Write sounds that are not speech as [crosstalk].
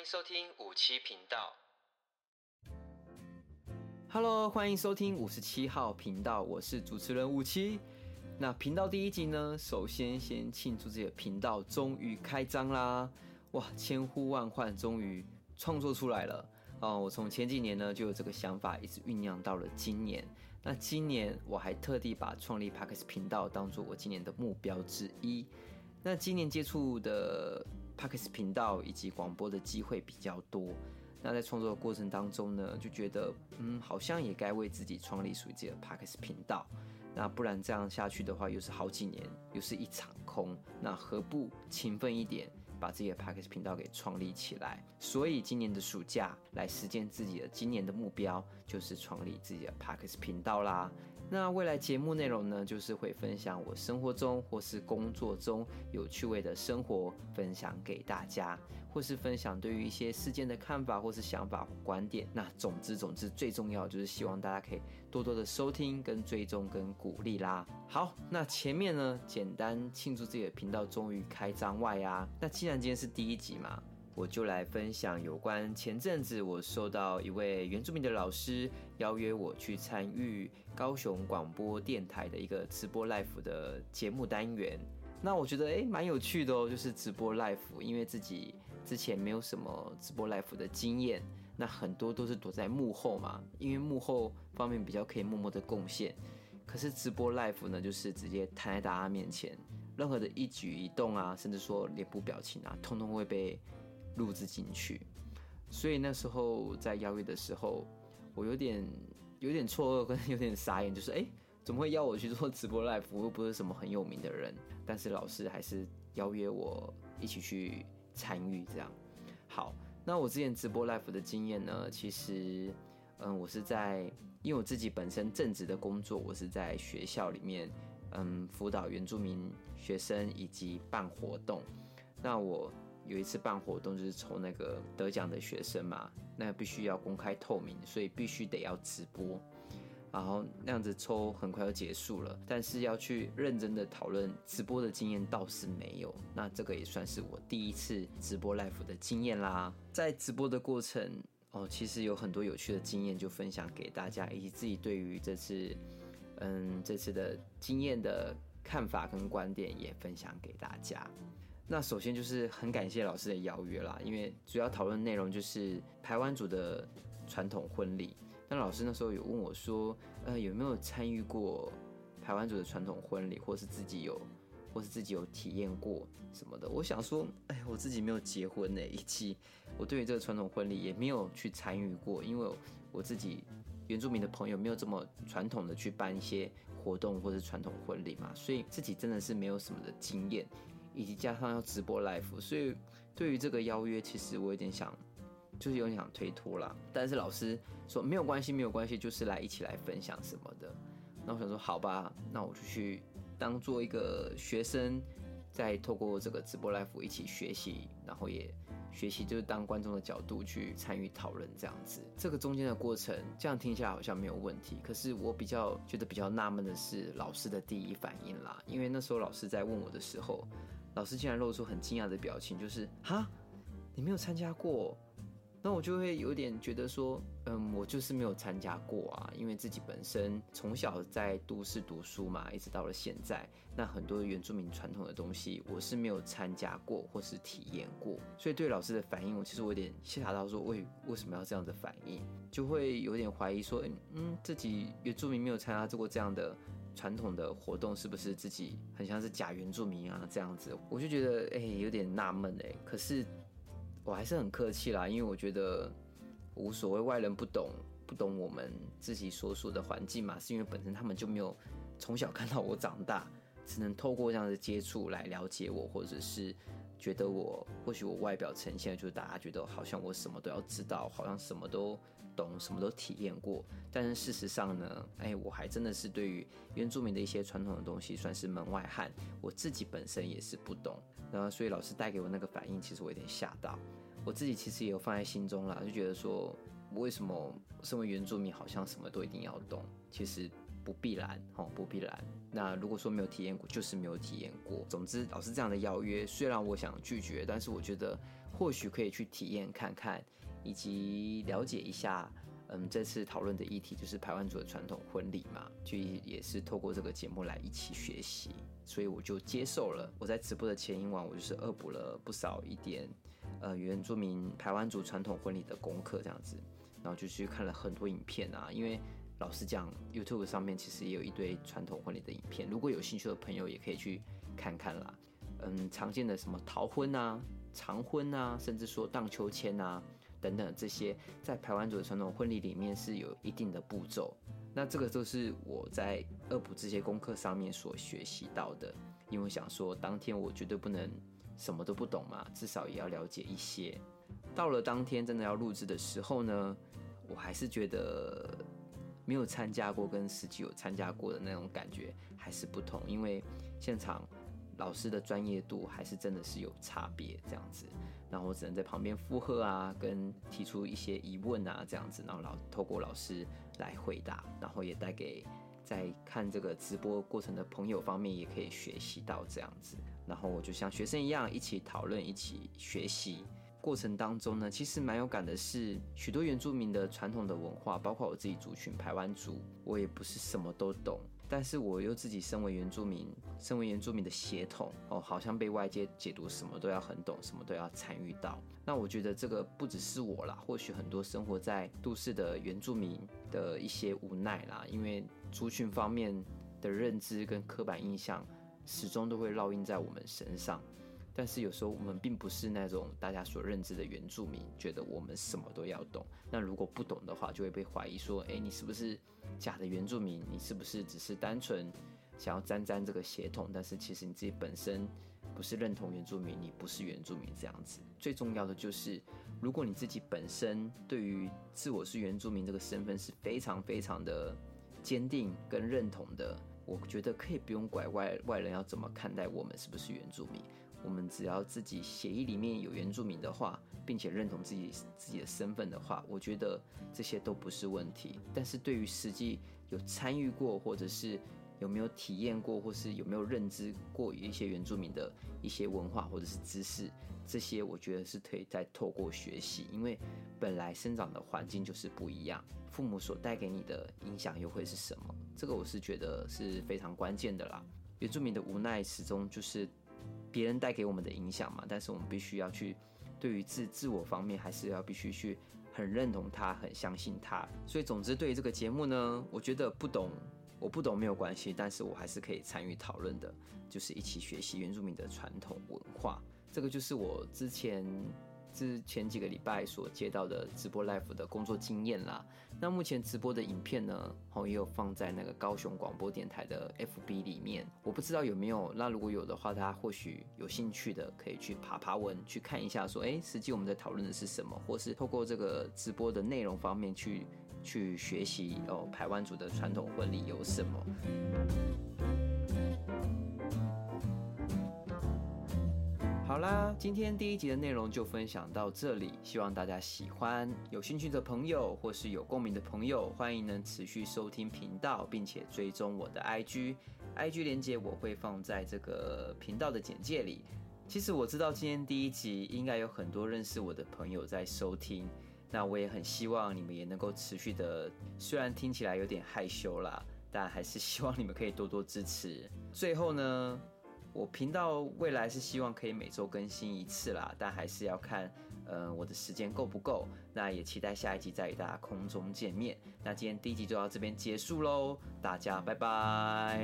欢迎收听五七频道。Hello，欢迎收听五十七号频道，我是主持人五七。那频道第一集呢，首先先庆祝这个频道终于开张啦！哇，千呼万唤，终于创作出来了哦！我从前几年呢就有这个想法，一直酝酿到了今年。那今年我还特地把创立 Podcast 频道当做我今年的目标之一。那今年接触的 PAX 频道以及广播的机会比较多。那在创作的过程当中呢，就觉得嗯，好像也该为自己创立属于自己的 PAX 频道。那不然这样下去的话，又是好几年，又是一场空。那何不勤奋一点？把自己的 p a c k a g e 频道给创立起来，所以今年的暑假来实践自己的今年的目标，就是创立自己的 p a c k a g e 频道啦。那未来节目内容呢，就是会分享我生活中或是工作中有趣味的生活，分享给大家，或是分享对于一些事件的看法或是想法观点。那总之总之最重要就是希望大家可以多多的收听跟追踪跟鼓励啦。好，那前面呢，简单庆祝自己的频道终于开张外啊，那既然今天是第一集嘛，我就来分享有关前阵子我收到一位原住民的老师邀约我去参与高雄广播电台的一个直播 live 的节目单元。那我觉得诶蛮有趣的哦，就是直播 live，因为自己之前没有什么直播 live 的经验，那很多都是躲在幕后嘛，因为幕后方面比较可以默默的贡献。可是直播 live 呢，就是直接摊在大家面前。任何的一举一动啊，甚至说脸部表情啊，通通会被录制进去。所以那时候在邀约的时候，我有点有点错愕，跟 [laughs] 有点傻眼，就是哎，怎么会邀我去做直播 live？我又不是什么很有名的人，但是老师还是邀约我一起去参与。这样好，那我之前直播 live 的经验呢，其实嗯，我是在因为我自己本身正职的工作，我是在学校里面。嗯，辅导原住民学生以及办活动。那我有一次办活动，就是抽那个得奖的学生嘛，那必须要公开透明，所以必须得要直播。然后那样子抽很快就结束了，但是要去认真的讨论直播的经验倒是没有。那这个也算是我第一次直播 live 的经验啦。在直播的过程哦，其实有很多有趣的经验就分享给大家，以及自己对于这次。嗯，这次的经验的看法跟观点也分享给大家。那首先就是很感谢老师的邀约啦，因为主要讨论内容就是台湾族的传统婚礼。那老师那时候有问我说，呃，有没有参与过台湾族的传统婚礼，或是自己有，或是自己有体验过什么的？我想说，哎，我自己没有结婚呢，以及我对于这个传统婚礼也没有去参与过，因为我自己。原住民的朋友没有这么传统的去办一些活动或是传统婚礼嘛，所以自己真的是没有什么的经验，以及加上要直播 live，所以对于这个邀约，其实我有点想，就是有点想推脱啦。但是老师说没有关系，没有关系，就是来一起来分享什么的。那我想说好吧，那我就去当做一个学生。再透过这个直播 live 一起学习，然后也学习就是当观众的角度去参与讨论这样子。这个中间的过程，这样听起来好像没有问题。可是我比较觉得比较纳闷的是老师的第一反应啦，因为那时候老师在问我的时候，老师竟然露出很惊讶的表情，就是哈，你没有参加过。那我就会有点觉得说，嗯，我就是没有参加过啊，因为自己本身从小在都市读书嘛，一直到了现在，那很多原住民传统的东西，我是没有参加过或是体验过，所以对老师的反应，我其实我有点吓到，说为为什么要这样的反应，就会有点怀疑说，嗯，自己原住民没有参加过这样的传统的活动，是不是自己很像是假原住民啊这样子？我就觉得，哎，有点纳闷哎，可是。我还是很客气啦，因为我觉得无所谓，外人不懂不懂我们自己所属的环境嘛，是因为本身他们就没有从小看到我长大，只能透过这样的接触来了解我，或者是觉得我或许我外表呈现就是大家觉得好像我什么都要知道，好像什么都懂，什么都体验过，但是事实上呢，哎，我还真的是对于原住民的一些传统的东西算是门外汉，我自己本身也是不懂，然后所以老师带给我那个反应，其实我有点吓到。我自己其实也有放在心中啦，就觉得说，为什么身为原住民好像什么都一定要懂？其实不必然，吼，不必然。那如果说没有体验过，就是没有体验过。总之，老师这样的邀约，虽然我想拒绝，但是我觉得或许可以去体验看看，以及了解一下。嗯，这次讨论的议题就是排湾族的传统婚礼嘛，就也是透过这个节目来一起学习，所以我就接受了。我在直播的前一晚，我就是恶补了不少一点，呃，原住民排湾族传统婚礼的功课这样子，然后就去看了很多影片啊。因为老实讲，YouTube 上面其实也有一堆传统婚礼的影片，如果有兴趣的朋友也可以去看看啦。嗯，常见的什么逃婚啊、长婚啊，甚至说荡秋千啊。等等，这些在排湾族的传统婚礼里面是有一定的步骤。那这个都是我在恶补这些功课上面所学习到的。因为想说，当天我绝对不能什么都不懂嘛，至少也要了解一些。到了当天真的要录制的时候呢，我还是觉得没有参加过跟实际有参加过的那种感觉还是不同，因为现场老师的专业度还是真的是有差别这样子。然后我只能在旁边附和啊，跟提出一些疑问啊，这样子，然后老透过老师来回答，然后也带给在看这个直播过程的朋友方面也可以学习到这样子。然后我就像学生一样，一起讨论，一起学习。过程当中呢，其实蛮有感的是，许多原住民的传统的文化，包括我自己族群排湾族，我也不是什么都懂。但是我又自己身为原住民，身为原住民的血统哦，好像被外界解读什么都要很懂，什么都要参与到。那我觉得这个不只是我啦，或许很多生活在都市的原住民的一些无奈啦，因为族群方面的认知跟刻板印象始终都会烙印在我们身上。但是有时候我们并不是那种大家所认知的原住民，觉得我们什么都要懂。那如果不懂的话，就会被怀疑说：诶，你是不是假的原住民？你是不是只是单纯想要沾沾这个血统？但是其实你自己本身不是认同原住民，你不是原住民这样子。最重要的就是，如果你自己本身对于自我是原住民这个身份是非常非常的坚定跟认同的，我觉得可以不用拐外外人要怎么看待我们是不是原住民。我们只要自己协议里面有原住民的话，并且认同自己自己的身份的话，我觉得这些都不是问题。但是对于实际有参与过，或者是有没有体验过，或是有没有认知过一些原住民的一些文化或者是知识，这些我觉得是可以再透过学习，因为本来生长的环境就是不一样，父母所带给你的影响又会是什么？这个我是觉得是非常关键的啦。原住民的无奈始终就是。别人带给我们的影响嘛，但是我们必须要去对于自自我方面，还是要必须去很认同他，很相信他。所以总之，对于这个节目呢，我觉得不懂，我不懂没有关系，但是我还是可以参与讨论的，就是一起学习原住民的传统文化。这个就是我之前。之前几个礼拜所接到的直播 live 的工作经验啦。那目前直播的影片呢，好也有放在那个高雄广播电台的 FB 里面。我不知道有没有，那如果有的话，大家或许有兴趣的可以去爬爬文，去看一下，说，哎，实际我们在讨论的是什么，或是透过这个直播的内容方面去去学习哦，台湾族的传统婚礼有什么。好啦，今天第一集的内容就分享到这里，希望大家喜欢。有兴趣的朋友或是有共鸣的朋友，欢迎能持续收听频道，并且追踪我的 IG，IG 连接我会放在这个频道的简介里。其实我知道今天第一集应该有很多认识我的朋友在收听，那我也很希望你们也能够持续的，虽然听起来有点害羞啦，但还是希望你们可以多多支持。最后呢，我频道未来是希望可以每周更新一次啦，但还是要看，呃，我的时间够不够。那也期待下一集再与大家空中见面。那今天第一集就到这边结束喽，大家拜拜。